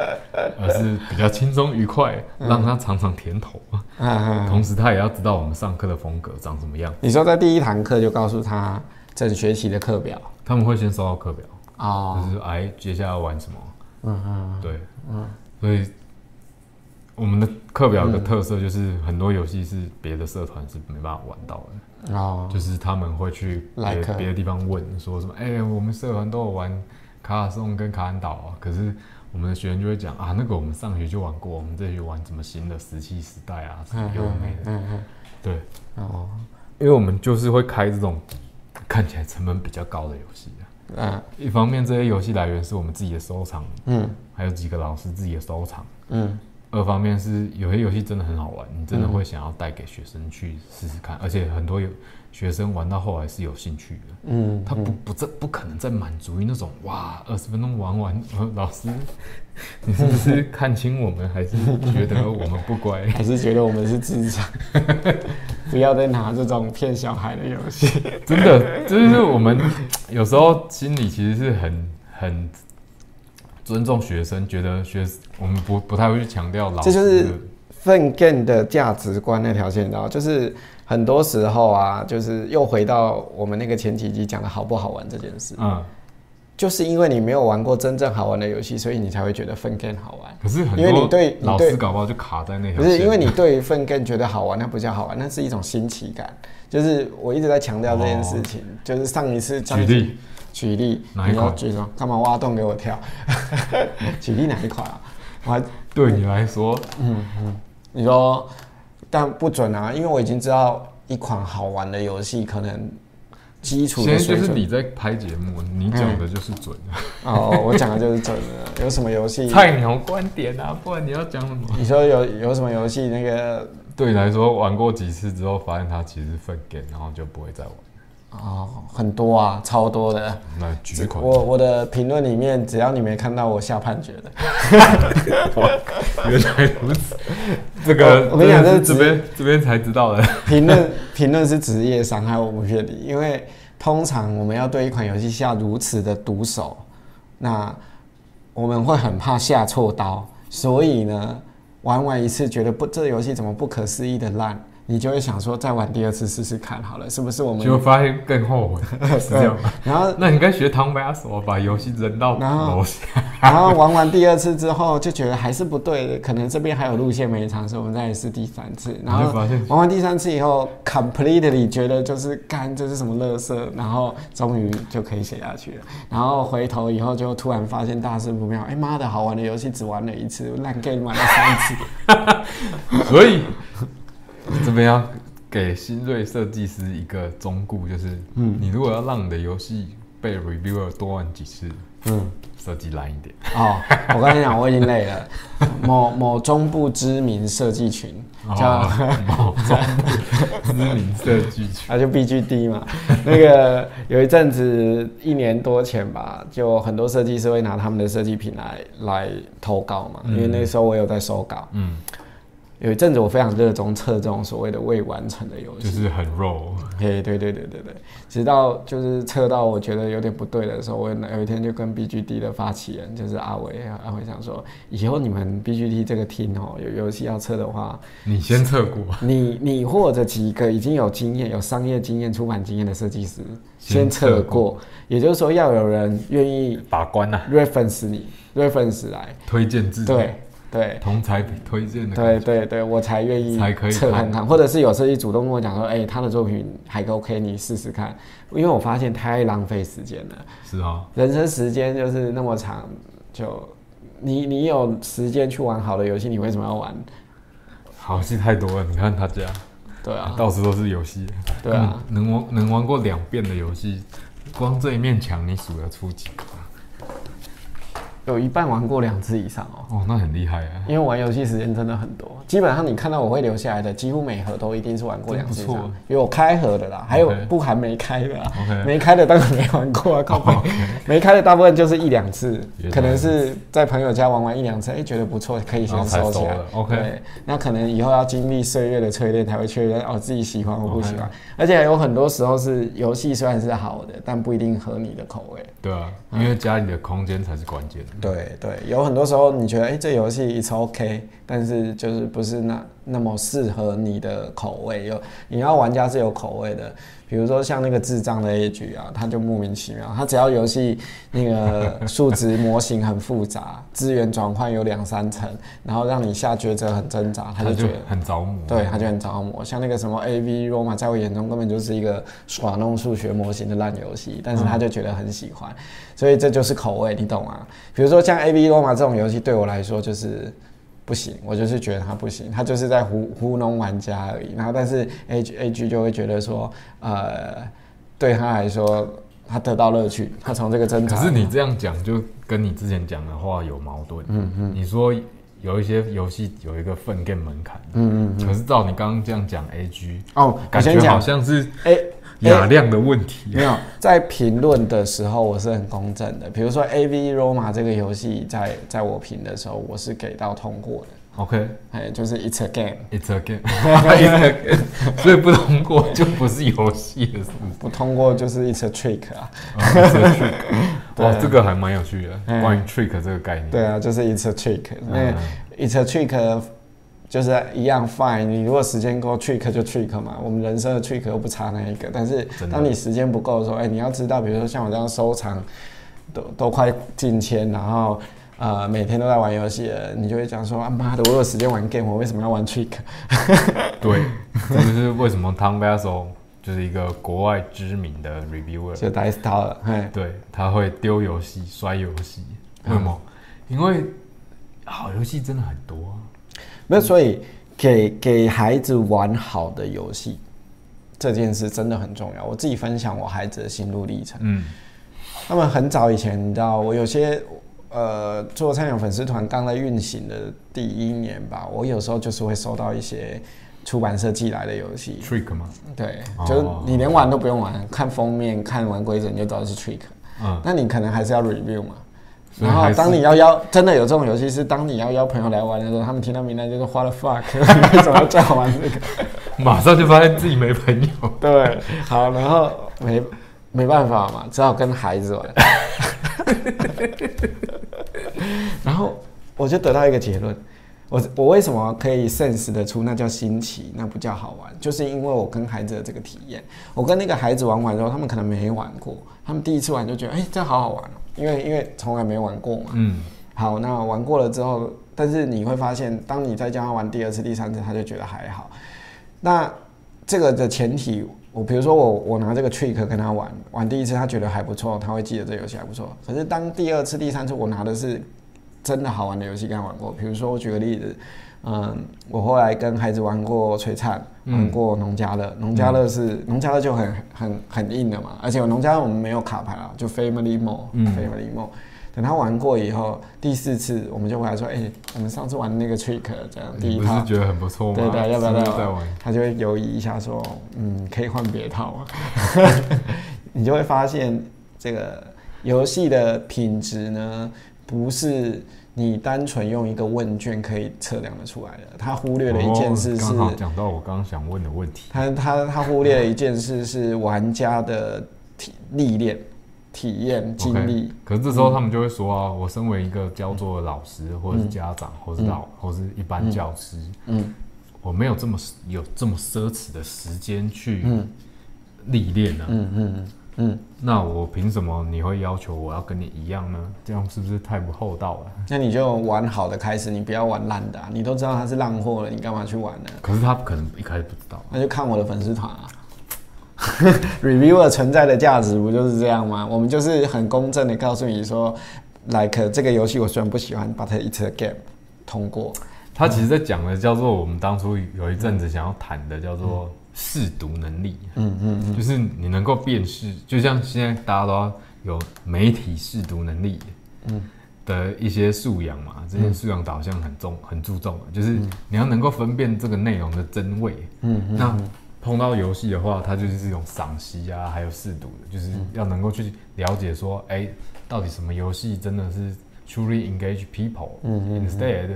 (laughs) 而是比较轻松愉快，让他尝尝甜头。同时，他也要知道我们上课的风格长什么样。你说在第一堂课就告诉他整学期的课表。他们会先收到课表，哦，就是哎，接下来要玩什么。嗯嗯对，嗯。所以我们的课表的特色就是很多游戏是别的社团是没办法玩到的。哦，就是他们会去别别的地方问说什么，哎、我们社团都有玩卡卡颂跟卡兰岛啊，可是我们的学员就会讲啊，那个我们上学就玩过，我们这学玩什么新的石器时代啊，什么有的没的，嗯嗯。对，哦，因为我们就是会开这种看起来成本比较高的游戏啊。嗯一方面，这些游戏来源是我们自己的收藏，嗯。还有几个老师自己的收藏；嗯二方面是有些游戏真的很好玩，你真的会想要带给学生去试试看，而且很多有学生玩到后来是有兴趣的。嗯，他不不再不可能再满足于那种哇二十分钟玩完，呃老师，(laughs) 你是不是看清我们，还是觉得我们不乖？还是觉得我们是智障，(laughs) 不要再拿这种骗小孩的游戏。真的，就是我们有时候心里其实是很很尊重学生，觉得学我们不不太会去强调老这就是粪更的价值观那条线，你知道，就是很多时候啊，就是又回到我们那个前几集讲的好不好玩这件事，嗯，就是因为你没有玩过真正好玩的游戏，所以你才会觉得粪更好玩。可是很因为你多对老师搞不好就卡在那条不，是因为你对粪更觉得好玩，那不叫好玩，那是一种新奇感。就是我一直在强调这件事情，就是上一次举例举例，哪一款你要举什么？干嘛挖洞给我跳？(laughs) 举例哪一款啊？我还对你来说，嗯嗯你说，但不准啊，因为我已经知道一款好玩的游戏可能基础现在的水准。就是你在拍节目，你讲的就是准的，哦，我讲的就是准的。有什么游戏？菜鸟观点啊，不然你要讲什么？你说有有什么游戏？那个对你来说，玩过几次之后，发现它其实是粪 game，然后就不会再玩。哦，很多啊，超多的。那举款，我我的评论里面，只要你没看到我下判决的，原来如此，这个我我跟你讲这是是这边这边才知道的。评论评论是职业伤害，我不骗你，因为通常我们要对一款游戏下如此的毒手，那我们会很怕下错刀，所以呢，玩完一次觉得不这个游戏怎么不可思议的烂，你就会想说再玩第二次试试看好了，是不是我们？结果发现更后悔，(laughs) 是这样吗？然后那你应该学唐白手，把游戏扔到然后楼下。然后玩完第二次之后就觉得还是不对的，可能这边还有路线没尝试，我们再来试第三次。然后玩完第三次以后，completely 觉得就是干这是什么垃圾，然后终于就可以写下去了。然后回头以后就突然发现大事不妙，哎妈的，好玩的游戏只玩了一次，烂 game 玩了三次。(laughs) 所以这边要给新锐设计师一个忠告，就是，嗯你如果要让你的游戏被 reviewer 多玩几次，嗯，设计烂一点。哦，我跟你讲，我已经累了。(laughs) 某某中部知名设计群叫。(laughs) 哦某种知名设计群，(laughs) 那就 BGD 嘛。那个有一阵子一年多前吧，就很多设计师会拿他们的设计品来来投稿嘛，因为那时候我有在收稿。嗯，有一阵子我非常热衷测这种所谓的未完成的游戏。就是很肉。嘿，对对对对对，直到就是测到我觉得有点不对的时候，我有一天就跟 BGD 的发起人就是阿伟，阿伟想说，以后你们 BGD 这个 team 哦，有游戏要测的话，你先测过，你你或者几个已经有经验、有商业经验、出版经验的设计师先先测测过，也就是说要有人愿意把关呐、reference 你，reference 来，推荐制，对对。同才推荐的对对对，我才愿意才可以看测看看，或者是有设计主动跟我讲说，哎、他的作品还 OK，你试试看，因为我发现太浪费时间了，是啊，人生时间就是那么长，就你你有时间去玩好的游戏，你为什么要玩？好戏太多了。你看他家，对啊，到处都是游戏，对啊，嗯能玩能玩过两遍的游戏，光这一面墙你数得出几个？有一半玩过两次以上哦。哦，那很厉害啊！因为玩游戏时间真的很多，基本上你看到我会留下来的，几乎每盒都一定是玩过两次。有开盒的啦，还有不含没开的啦。没开的当然没玩过啊，靠背。(laughs) 没开的大部分就是一两次，可能是在朋友家玩玩一两次，哎、觉得不错，可以先收起来了。OK 对，那可能以后要经历岁月的淬炼，才会确认哦自己喜欢或不喜欢。而且有很多时候是游戏虽然是好的，但不一定合你的口味。对啊，因为家里的空间才是关键。对对，有很多时候你觉得哎、这游戏 it's OK，但是就是不是那那么适合你的口味。有你要玩家是有口味的，比如说像那个智障的 A 局啊，他就莫名其妙，他只要游戏那个 (laughs) 数值模型很复杂，资源转换有两三层，然后让你下抉择很挣扎，他他就就觉得。很着魔。对，他就很着魔。像那个什么 A V Roma，在我眼中根本就是一个耍弄数学模型的烂游戏，但是他就觉得很喜欢，所以这就是口味，你懂吗？比如说像 A V Roma 这种游戏，对我来说就是不行，我就是觉得他不行，他就是在糊糊弄玩家而已。然后，但是 A G A G 就会觉得说，呃，对他来说，他得到乐趣，他从这个挣扎。可是你这样讲，就跟你之前讲的话有矛盾。嗯嗯，你说有一些游戏有一个分 game 门槛，嗯嗯，可是照你刚刚这样讲，A G 哦，感觉好，像是哎、雅量的问题。没有，在评论的时候我是很公正的。比如说《A V Roma》这个游戏在，在我评的时候，我是给到通过的。OK，哎，就是 It's a game，It's a game，It's a game，(laughs) (laughs) 所以不通过就不是游戏了，是不是？不通过就是 It's a trick 啊。哦，It's a trick，(laughs) 对哦，这个还蛮有趣的，嗯关于 trick 这个概念。对啊，就是 It's a trick。那嗯 It's a trick 就是一样 fine。你如果时间够，trick 就 trick 嘛。我们人生的 trick 又不差那一个。但是当你时间不够的时候，哎、你要知道，比如说像我这样收藏，都都快近千，然后。呃，每天都在玩游戏的，你就会讲说啊妈的，我有时间玩 game，我为什么要玩 trick？(laughs) 对，(laughs) 这就是为什么 Tom Vasel 就是一个国外知名的 reviewer，就 dice tower，对，他会丢游戏、摔游戏，为什么？因为好游戏真的很多啊。没有，所以给给孩子玩好的游戏这件事真的很重要。我自己分享我孩子的心路历程。嗯，他们很早以前，你知道，我有些呃做菜鸟粉丝团刚在运行的第一年吧，我有时候就是会收到一些出版社寄来的游戏，trick 吗？对，哦就是你连玩都不用玩，看封面、看完规则你就知道是 trick，嗯，那你可能还是要 review 嘛。然后当你要邀，真的有这种游戏是当你要邀朋友来玩的时候，他们听到名单就是 What the fuck，(laughs) 你为什么要叫我玩这个？马上就发现自己没朋友。对，好，然后没没办法嘛，只好跟孩子玩。(laughs) 然后我就得到一个结论，我我为什么可以 sense 得出那叫新奇，那不叫好玩，就是因为我跟孩子的这个体验。我跟那个孩子玩完之后，他们可能没玩过，他们第一次玩就觉得，哎、这好好玩哦、因为因为从来没玩过嘛。嗯，好，那玩过了之后，但是你会发现，当你再叫他玩第二次、第三次，他就觉得还好。那这个的前提，我比如说我我拿这个 trick 跟他玩，玩第一次他觉得还不错，他会记得这游戏还不错。可是当第二次、第三次我拿的是真的好玩的游戏跟他玩过，比如说我举个例子，嗯，我后来跟孩子玩过璀璨，玩过农家乐，农家乐是农家乐就很很很硬的嘛，而且农家乐我们没有卡牌啊，就 Family Mode，Family Mode。等他玩过以后，第四次我们就回来说，哎、我们上次玩那个 trick 这样第一套不是觉得很不错吗？对对，要不要是再玩再玩？？他就会犹豫一下，说：“嗯，可以换别套啊？” (laughs) 你就会发现，这个游戏的品质呢，不是你单纯用一个问卷可以测量的出来的。他忽略了一件事是，哦刚好讲到我刚刚想问的问题。他他他忽略了一件事是玩家的体历练、(laughs) 体验、经历。可是这时候他们就会说啊，我身为一个教作的老师，或者是家长，或是老，或是一般教师，嗯我没有这么有这么奢侈的时间去嗯历练呢。嗯嗯嗯，那我凭什么你会要求我要跟你一样呢？这样是不是太不厚道了？那你就玩好的开始，你不要玩烂的啊、你都知道它是烂货了，你干嘛去玩呢？可是他可能一开始不知道。那就看我的粉丝团啊。(laughs) Reviewer 存在的价值不就是这样吗？我们就是很公正的告诉你说，like 这个游戏我虽然不喜欢，but it's a game，通过。他其实在讲的叫做我们当初有一阵子想要谈的叫做试读能力，嗯嗯嗯，就是你能够辨识，就像现在大家都要有媒体试读能力，嗯，的一些素养嘛，这些素养导向很重很注重，就是你要能够分辨这个内容的真伪。嗯，那碰到游戏的话，它就是这种赏析啊，还有试读的，就是要能够去了解说，哎，到底什么游戏真的是 truly engage people。嗯。Instead，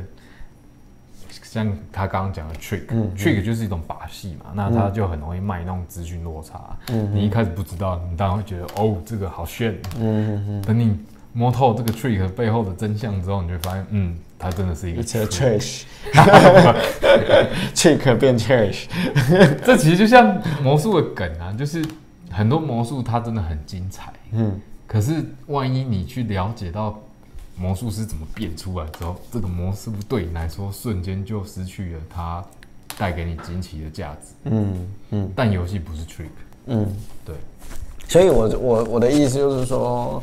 像他刚刚讲的 trick，trick 就是一种把戏嘛，那他就很容易卖那种资讯落差。嗯，你一开始不知道，你当然会觉得哦，这个好炫。嗯嗯嗯。等你摸透这个 trick 背后的真相之后，你就发现，嗯，它真的是一个 trash。(laughs) trick 变 trash。(laughs) 这其实就像魔术的梗啊，就是很多魔术它真的很精彩。嗯。可是万一你去了解到魔术师怎么变出来之后，这个魔术对你来说瞬间就失去了它带给你惊奇的价值。嗯嗯。但游戏不是 trick。嗯，对。所以我我我的意思就是说。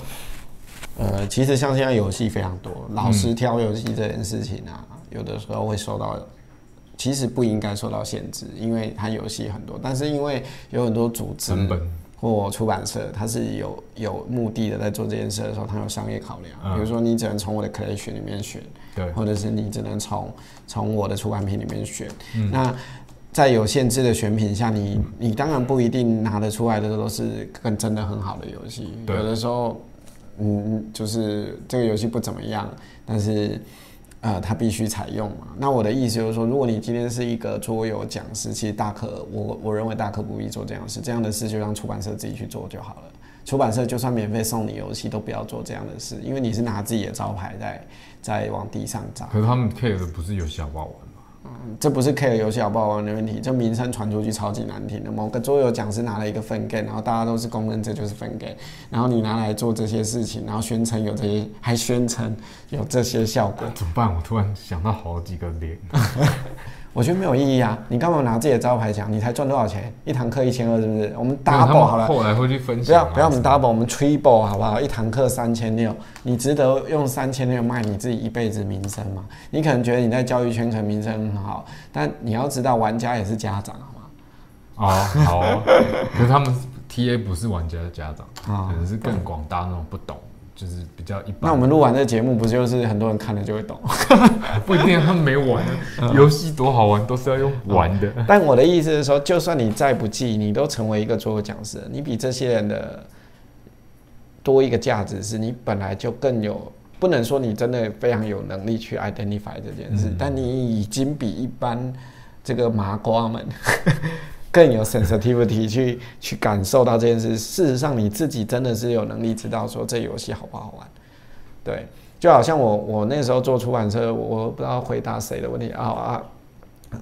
呃，其实像现在游戏非常多，老师挑游戏这件事情啊，有的时候会受到，其实不应该受到限制，因为它游戏很多，但是因为有很多组织或出版社，它是有有目的的在做这件事的时候，它有商业考量，比如说你只能从我的 collection 里面选，对，或者是你只能从从我的出版品里面选，那在有限制的选品下，你你当然不一定拿得出来的都是跟真的很好的游戏，有的时候。嗯，就是这个游戏不怎么样，但是，呃，他必须采用嘛。那我的意思就是说，如果你今天是一个桌游讲师，其实大可我我认为大可不必做这样的事，这样的事就让出版社自己去做就好了。出版社就算免费送你游戏，都不要做这样的事，因为你是拿自己的招牌在在往地上砸。可是他们 care 的不是游戏好不好玩。这不是 K 的游戏好不好玩的问题，这名声传出去超级难听的。某个桌游讲师拿了一个分 game，然后大家都是公认这就是分 game，然后你拿来做这些事情，然后宣称有这些，还宣称有这些效果，怎么办？我突然想到好几个脸。(laughs) 我觉得没有意义啊！你干嘛拿自己的招牌讲？你才赚多少钱？一堂课一千二，是不是？我们 double 好了。后来会去分析。不要不要，我们 double，我们 triple 好不好？一堂课三千六，你值得用三千六卖你自己一辈子名声吗？你可能觉得你在教育圈可能名声很好，但你要知道，玩家也是家长，好吗？哦，好。(laughs) 可是他们 TA 不是玩家的家长，可能是更广大那种不懂。就是比较一般。那我们录完这节目，不就是很多人看了就会懂？(laughs) 不一定，他们没玩。游戏多好玩，都是要用玩的。但我的意思是说，就算你再不济，你都成为一个桌游讲师，你比这些人的多一个价值，是你本来就更有。不能说你真的非常有能力去 identify 这件事，但你已经比一般这个麻瓜们。更有 sensitivity 去去感受到这件事。事实上，你自己真的是有能力知道说这游戏好不好玩。对，就好像我我那时候做出版社，我不知道回答谁的问题啊啊，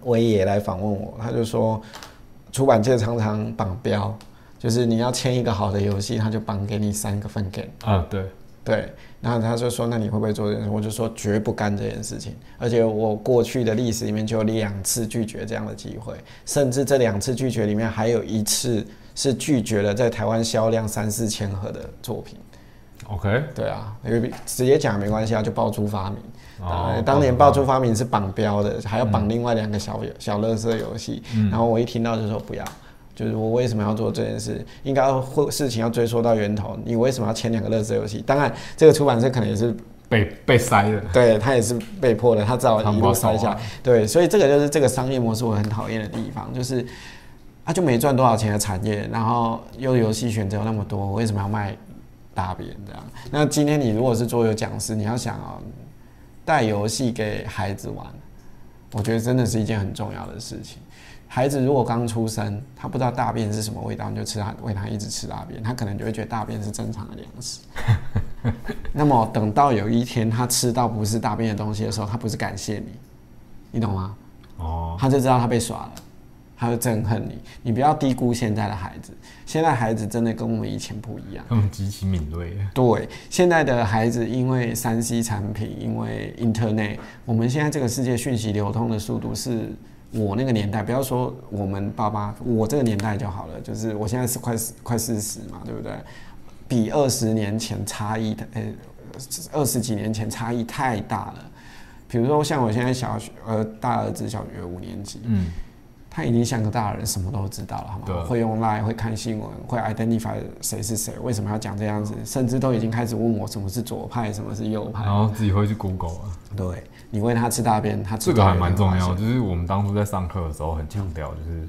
威也来访问我，他就说出版界常常绑标，就是你要签一个好的游戏，他就绑给你三个分给。啊，对对。然后他就说：“那你会不会做这件事？”我就说：“绝不干这件事情。”而且我过去的历史里面就有两次拒绝这样的机会，甚至这两次拒绝里面还有一次是拒绝了在台湾销量三四千盒的作品。OK，对啊，因为直接讲没关系啊，就爆出发明。哦。当年爆出发明是绑标的，还要绑另外两个小小乐色游戏。然后我一听到就说不要。就是我为什么要做这件事？应该会事情要追溯到源头。你为什么要签两个乐色游戏？当然，这个出版社可能也是被被塞的。对他也是被迫的，他只好一路塞下。对，所以这个就是这个商业模式我很讨厌的地方，就是他就没赚多少钱的产业，然后又游戏选择那么多，我为什么要卖大便这样？那今天你如果是桌游讲师，你要想啊，带游戏给孩子玩，我觉得真的是一件很重要的事情。孩子如果刚出生，他不知道大便是什么味道，你就吃他喂他一直吃大便，他可能就会觉得大便是正常的粮食。(laughs) 那么等到有一天他吃到不是大便的东西的时候，他不是感谢你，你懂吗？哦，他就知道他被耍了，他会憎恨你。你不要低估现在的孩子，现在孩子真的跟我们以前不一样，他们极其敏锐。对，现在的孩子因为三 C 产品，因为 Internet，我们现在这个世界讯息流通的速度是。我那个年代，不要说我们爸爸，我这个年代就好了。就是我现在是快快四十嘛，对不对？比二十年前差异的，呃，二十几年前差异太大了。比如说像我现在小学，呃，大儿子小学五年级，嗯，他已经像个大人，什么都知道了，好吗？会用 Line，会看新闻，会 identify 谁是谁，为什么要讲这样子，甚至都已经开始问我什么是左派，什么是右派然。后自己会去 Google 啊，对你喂他吃大便，他吃这个还蛮重要。就是我们当初在上课的时候很强调，就是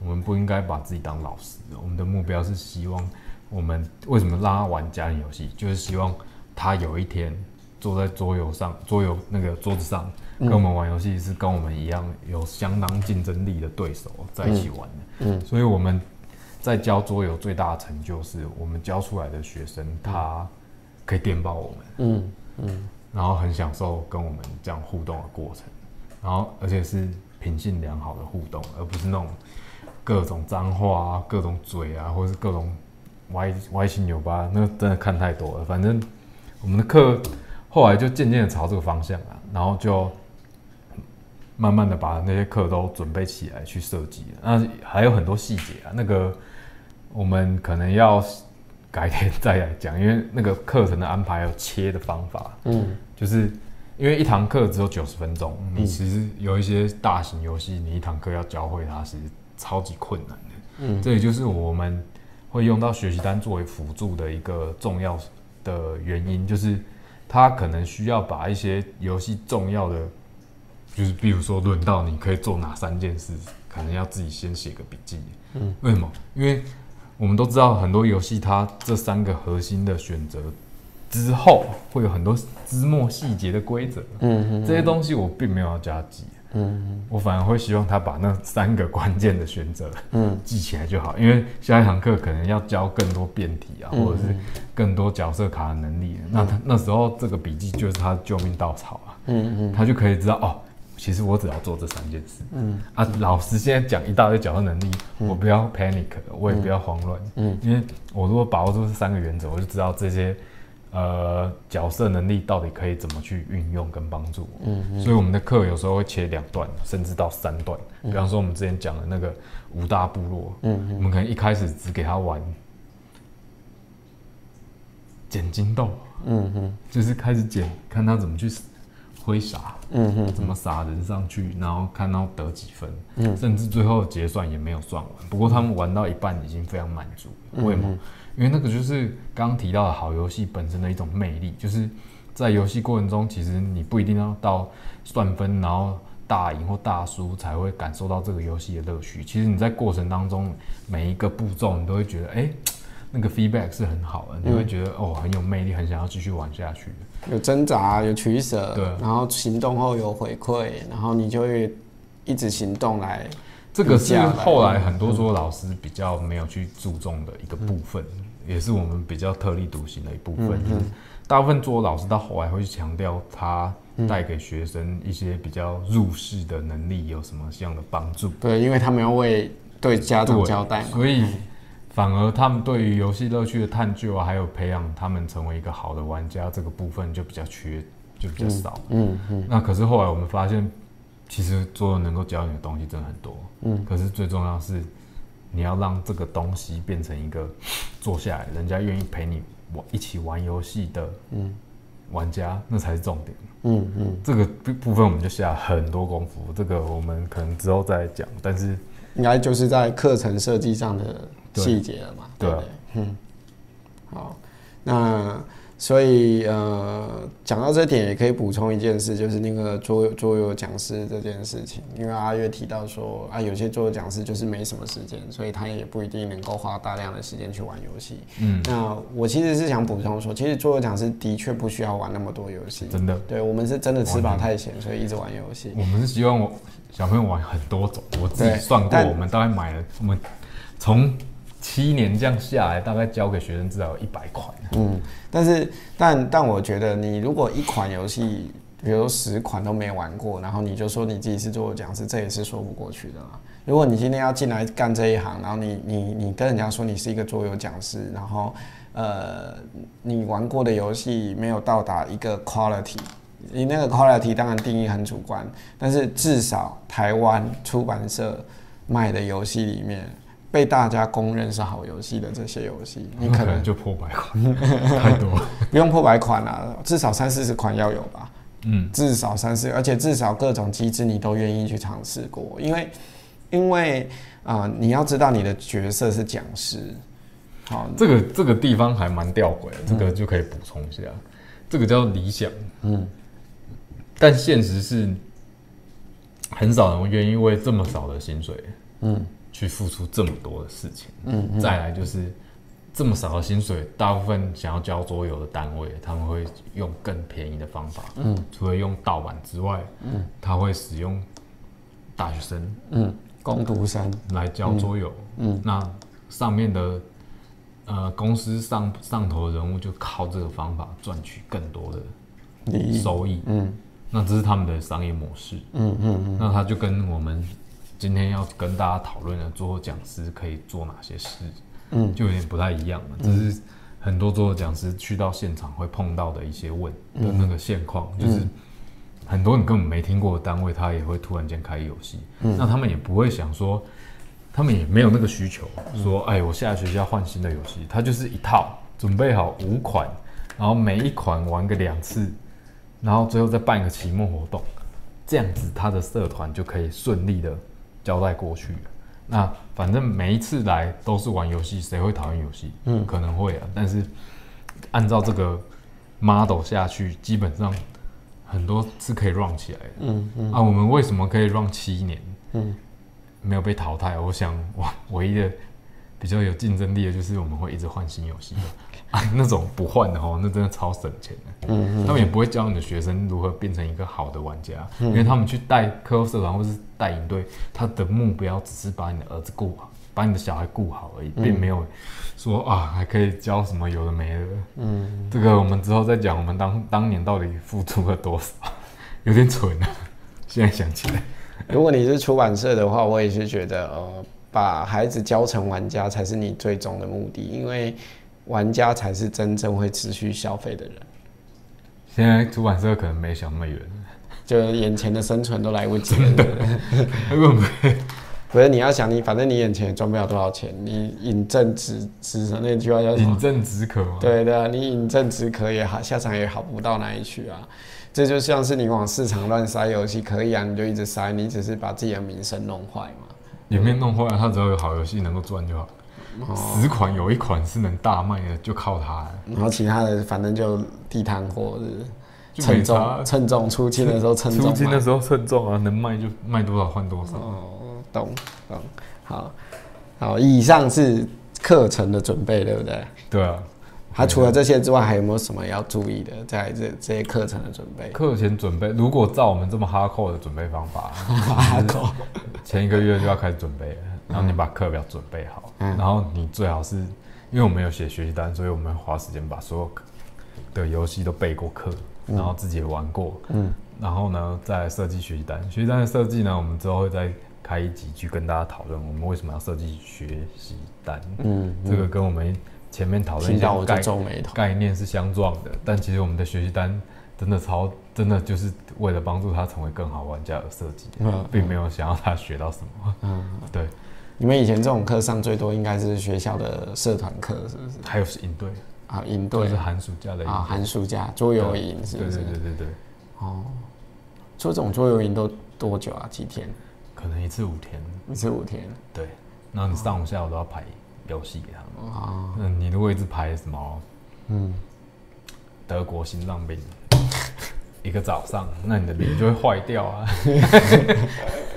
我们不应该把自己当老师，我们的目标是希望我们为什么让他玩家庭游戏，就是希望他有一天坐在桌游上，桌游那个桌子上。跟我们玩游戏是跟我们一样有相当竞争力的对手在一起玩的，嗯所以我们在教桌游最大的成就是我们教出来的学生他可以电报我们，嗯嗯然后很享受跟我们这样互动的过程，然后而且是品性良好的互动，而不是那种各种脏话啊、各种嘴啊，或者是各种歪歪七扭八，那真的看太多了。反正我们的课后来就渐渐的朝这个方向啊，然后就慢慢的把那些课都准备起来去设计。那还有很多细节啊，那个我们可能要改天再来讲，因为那个课程的安排有切的方法，嗯就是因为一堂课只有九十分钟，你其实有一些大型游戏，你一堂课要教会它，其实超级困难的。嗯这也就是我们会用到学习单作为辅助的一个重要的原因，就是它可能需要把一些游戏重要的，就是比如说轮到你可以做哪三件事，可能要自己先写个笔记。嗯，为什么？因为我们都知道很多游戏它这三个核心的选择之后，会有很多枝末细节的规则，嗯这些东西我并没有要加记。嗯我反而会希望他把那三个关键的选择嗯。记起来就好，因为下一堂课可能要教更多变体啊，嗯。或者是更多角色卡的能力。那他那时候这个笔记就是他的救命稻草啊，嗯嗯。他就可以知道哦，其实我只要做这三件事。嗯。啊。老师现在讲一大堆角色能力，我不要 panic，我也不要慌乱，嗯。因为我如果把握住这三个原则，我就知道这些呃角色能力到底可以怎么去运用跟帮助我。嗯所以我们的课有时候会切两段，甚至到三段。比方说我们之前讲的那个五大部落，嗯我们可能一开始只给他玩捡金豆，嗯哼就是开始捡，看他怎么去挥洒，嗯哼怎么撒人上去，然后看到得几分，嗯甚至最后结算也没有算完。不过他们玩到一半已经非常满足为什么？因为那个就是刚刚提到的好游戏本身的一种魅力，就是在游戏过程中，其实你不一定要到算分，然后大赢或大输才会感受到这个游戏的乐趣。其实你在过程当中每一个步骤，你都会觉得，哎、那个 feedback 是很好的，你会觉得、哦很有魅力，很想要继续玩下去的。有挣扎，有取舍，对。然后行动后有回馈，然后你就会一直行动来，这个是后来很多说老师比较没有去注重的一个部分，也是我们比较特立独行的一部分。就是大部分做老师到后来会去强调他带给学生一些比较入世的能力有什么样的帮助，对，因为他们要为对家长交代嘛，所以反而他们对于游戏乐趣的探究啊，还有培养他们成为一个好的玩家这个部分就比较缺，就比较少。嗯嗯那可是后来我们发现，其实桌游能够教你的东西真的很多。嗯，可是最重要是，你要让这个东西变成一个 (sniffs) 坐下来，人家愿意陪你玩一起玩游戏的嗯玩家，那才是重点。嗯嗯，这个部部分我们就下很多功夫，这个我们可能之后再讲。但是应该就是在课程设计上的对细节了嘛，对啊不对？嗯，好，那所以呃，讲到这点也可以补充一件事，就是那个桌游桌游讲师这件事情，因为阿月提到说啊，有些桌游讲师就是没什么时间，所以他也不一定能够花大量的时间去玩游戏。嗯，那我其实是想补充说，其实桌游讲师的确不需要玩那么多游戏，真的，对我们是真的吃饱太闲，所以一直玩游戏。我们是希望我小朋友玩很多种。我自己算过，我们大概买了，我们从七年这样下来，大概教给学生至少有一百款。嗯，但是但但我觉得你如果一款游戏，比如十款都没玩过，然后你就说你自己是桌游讲师，这也是说不过去的嘛。如果你今天要进来干这一行，然后你你你跟人家说你是一个桌游讲师，然后呃你玩过的游戏没有到达一个 quality，你那个 quality 当然定义很主观，但是至少台湾出版社卖的游戏里面。被大家公认是好游戏的这些游戏，(laughs) 你可能就破百款，(laughs) 太多。了。不用破百款啦，至少三四十款要有吧，嗯，至少三四，而且至少各种机制你都愿意去尝试过，因为因为啊、你要知道你的角色是讲师，好，这个这个地方还蛮吊诡的，这个就可以补充一下，这个叫理想，嗯，但现实是很少人会愿意为这么少的薪水，嗯，去付出这么多的事情。嗯嗯。再来就是这么少的薪水，大部分想要交桌游的单位，他们会用更便宜的方法，嗯，除了用盗版之外，嗯，他会使用大学生嗯，工读生，来交桌游，嗯，那上面的呃公司上上头的人物就靠这个方法赚取更多的，收益，嗯。那这是他们的商业模式，嗯嗯嗯，那他就跟我们今天要跟大家讨论的做讲师可以做哪些事，嗯。就有点不太一样了。这是很多做讲师去到现场会碰到的一些问的那个现况，就是很多你根本没听过的单位，他也会突然间开游戏，那他们也不会想说，他们也没有那个需求，说哎，我下学期要换新的游戏，他就是一套准备好五款，然后每一款玩个两次，然后最后再办一个期末活动，这样子他的社团就可以顺利的交代过去了。那反正每一次来都是玩游戏，谁会讨厌游戏？嗯，可能会啊，但是按照这个 model 下去，基本上很多是可以 run 起来的。嗯嗯啊，我们为什么可以 run 七年嗯没有被淘汰？我想，(laughs) 我唯一的比较有竞争力的就是我们会一直换新游戏啊，(laughs) 那种不换的哦，那真的超省钱的。嗯他们也不会教你的学生如何变成一个好的玩家，因为他们去带课后社团或是带营队，他的目标只是把你的儿子顾好，把你的小孩顾好而已，并没有说啊还可以教什么有的没的。嗯，这个我们之后再讲，我们当当年到底付出了多少，(laughs) 有点蠢啊，现在想起来。如果你是出版社的话，我也是觉得，呃，把孩子教成玩家才是你最终的目的，因为玩家才是真正会持续消费的人，现在出版社可能没想那么远，就眼前的生存都来不及了。对不对会不会？(laughs) 不是你要想你，反正你眼前也赚不了多少钱，你饮鸩止止的那句话叫什么饮？鸩止渴吗？对的啊，你饮鸩止渴也好，下场也好不到哪里去啊。这就像是你往市场乱塞游戏，可以啊，你就一直塞，你只是把自己的名声弄坏嘛。也没弄坏了，他只要有好游戏能够赚就好。哦十款有一款是能大卖的，就靠它了。然后其他的反正就地摊货，就称重称重出清的时候称重买出清的时候称重啊，能卖就卖多少换多少。哦，懂懂，好，好，以上是课程的准备，对不对？对啊，他除了这些之外，还有没有什么要注意的？在这这些课程的准备？课前准备，如果照我们这么哈扣的准备方法，(laughs) 哈扣，前一个月就要开始准备了，然后你把课表准备好，嗯然后你最好是，因为我们有写学习单，所以我们花时间把所有的游戏都备过课，然后自己也玩过，嗯然后呢再设计学习单。学习单的设计呢，我们之后会再开一集去跟大家讨论我们为什么要设计学习单。嗯，这个跟我们前面讨论一下概。概念是相撞的，但其实我们的学习单真的超真的就是为了帮助他成为更好玩家而设计并没有想要他学到什么。嗯，(laughs) 对，你们以前这种课上最多应该是学校的社团课，是不是？还有是营队，啊，营队是寒暑假的营啊，寒暑假桌游营是对不是？对对对对，哦，做这种桌游营都多久啊？几天？可能一次五天，一次五天。对，然后你上午下午都要排游戏给他们。啊，嗯，你如果一直排什么嗯，德国心脏病，一个早上，那你的脸就会坏掉啊。什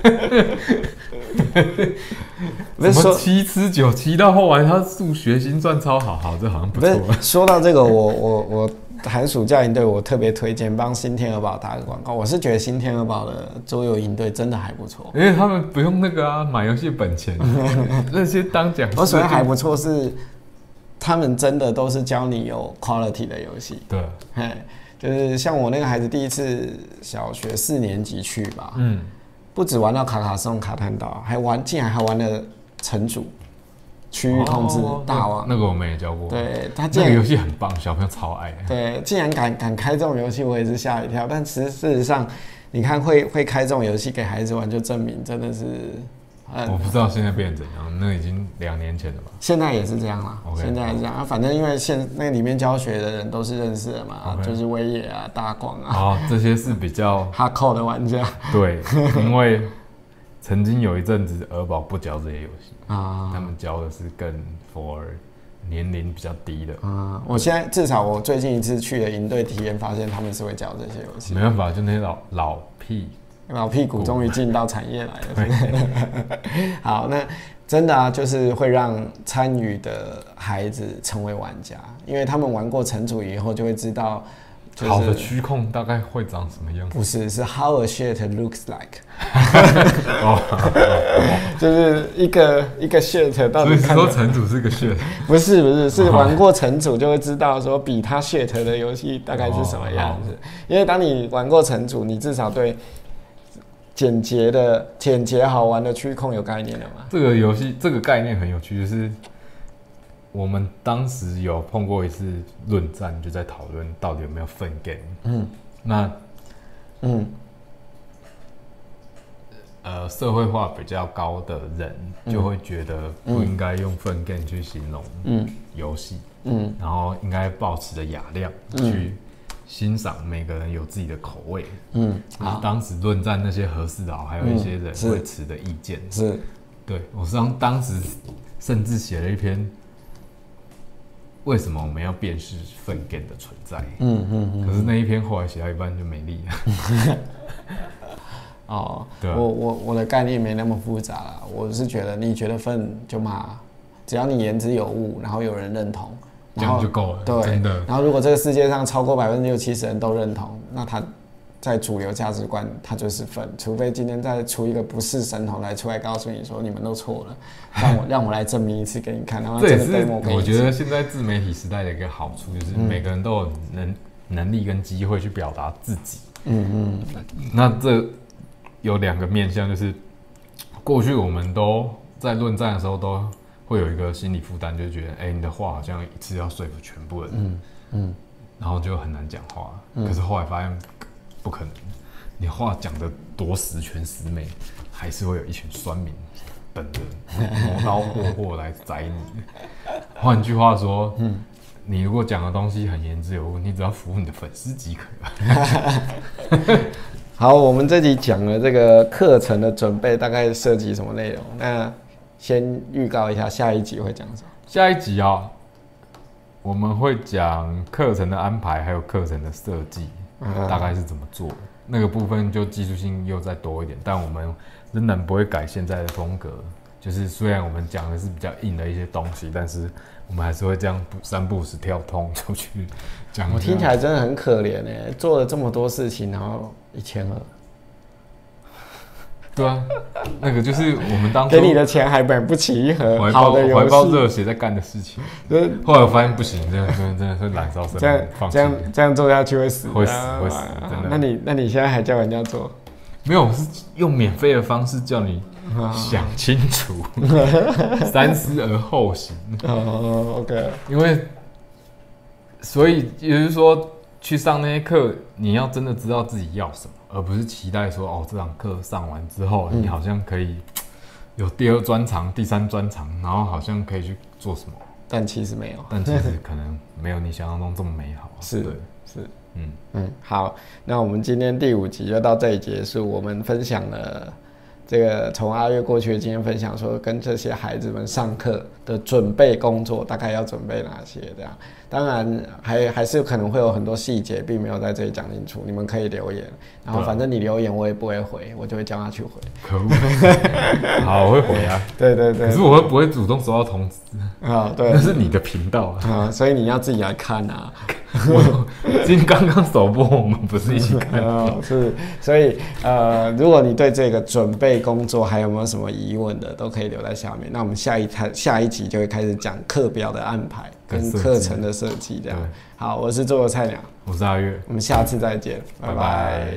(laughs) 么不是说七吃九，七到后来他数学心算超好，好，这好像不不错是。说到这个，我 (laughs) 我我寒暑假营队，我特别推荐帮新天鹅堡打个广告。我是觉得新天鹅堡的桌游营队真的还不错。因为他们不用那个啊，买游戏本钱，(laughs) 那些当讲师我所谓还不错是，他们真的都是教你有 quality 的游戏。对，嘿，就是像我那个孩子第一次小学四年级去吧，嗯，不止玩到卡卡颂、卡坦岛，还玩竟然还玩了城主、区域控制、哦大王。那个我们也教过，，对他竟然那个游戏很棒，小朋友超爱。对，竟然敢敢开这种游戏，我也是吓一跳。但其实事实上，你看会会开这种游戏给孩子玩，就证明真的是，我嗯，不知道现在变成怎样，那已经两年前了吧？现在也是这样啦。现在也是这样啊，反正因为现那里面教学的人都是认识的嘛就是威野啊、大广啊、哦，这些是比较 (laughs) 哈扣的玩家。对，(laughs) 因为曾经有一阵子儿宝不教这些游戏，啊他们教的是更 for 年龄比较低的。啊！我现在至少我最近一次去的营队体验，发现他们是会教这些游戏没。办法，就那些老老屁，老屁股终于进到产业来了。(laughs) 好，那真的啊，就是会让参与的孩子成为玩家，因为他们玩过城主以后，就会知道，就是好的区控大概会长什么样？不是是 how a shit looks like，(laughs) 哦，(laughs) 就是一个一个 shit 到所以底看说城主是个 shit？，不是不是是玩过城主就会知道说比他 shit 的游戏大概是什么样子，因为当你玩过城主，你至少对简洁的简洁好玩的区控有概念了吗？这个游戏这个概念很有趣，就是我们当时有碰过一次论战，就在讨论到底有没有分 game。嗯那嗯呃，社会化比较高的人就会觉得不应该用分 game 去形容嗯游戏，嗯然后应该保持着雅量去欣赏每个人有自己的口味。嗯，就是好，当时论战那些和事佬，还有一些人会持的意见。是对我当当时甚至写了一篇，为什么我们要辨识粪便的存在？嗯嗯嗯，可是那一篇后来写到一半就没力了。(laughs) 哦，对啊我我我的概念没那么复杂了，我是觉得你觉得粪就骂，只要你言之有物，然后有人认同，这然后样就够了，对真的。然后如果这个世界上超过百分之六七十人都认同，那他在主流价值观他就是粉，除非今天再出一个不是神童来出来告诉你说你们都错了，让我 (laughs) 让我来证明一次给你看，然后这也是我觉得现在自媒体时代的一个好处，就是嗯每个人都有能能力跟机会去表达自己。嗯嗯那这有两个面向，就是过去我们都在论战的时候都会有一个心理负担，就觉得，哎、你的话好像一次要说服全部人，嗯嗯然后就很难讲话。嗯可是后来发现不可能，你话讲的多十全十美，还是会有一群酸民等着磨刀霍霍来宰你。换句话说，嗯你如果讲的东西很言之有物，你只要服务你的粉丝即可。(laughs) 好，我们这集讲了这个课程的准备，大概涉及什么内容？那先预告一下，下一集会讲什么？下一集啊，我们会讲课程的安排，还有课程的设计，嗯大概是怎么做。那个部分就技术性又再多一点，但我们仍然不会改现在的风格。就是虽然我们讲的是比较硬的一些东西，但是我们还是会这样不三步时跳通出去讲。我听起来真的很可怜哎，做了这么多事情，然后一千二，对啊，那个就是我们当初给你的钱还买不起一盒怀抱好的游怀抱戏。热血在干的事情。就是后来我发现不行，这样真的真的是燃烧生这样这样这样做下去会死，会死会死啊真的那你那你现在还叫人家做？没有，是用免费的方式叫你啊想清楚，(laughs) 三思而后行。哦，OK，因为，所以也就是说，去上那些课，你要真的知道自己要什么，而不是期待说，哦，这堂课上完之后，嗯你好像可以有第二专长、第三专长，然后好像可以去做什么，但其实没有。但其实 (laughs) 可能没有你想象中这么美好。是对，是，嗯，嗯，好，那我们今天第五集就到这里结束。我们分享了这个从阿月过去的经验分享，说跟这些孩子们上课的准备工作大概要准备哪些这样。当然还还是可能会有很多细节，并没有在这里讲清楚，你们可以留言。然后反正你留言我也不会回，我就会叫他去回。可恶。(laughs) 好，我会回啊，(laughs) 对对对可是，我会不会主动收到通知？啊对那是你的频道啊。啊，所以你要自己来看啊。(laughs) 我今天刚刚首播，我们不是一起看？哦，是，所以呃，如果你对这个准备工作还有没有什么疑问的，都可以留在下面。那我们下一台下一集就会开始讲课表的安排跟课程的设计，这样。好，我是做的菜鸟，我是阿月。我们下次再见，拜拜拜拜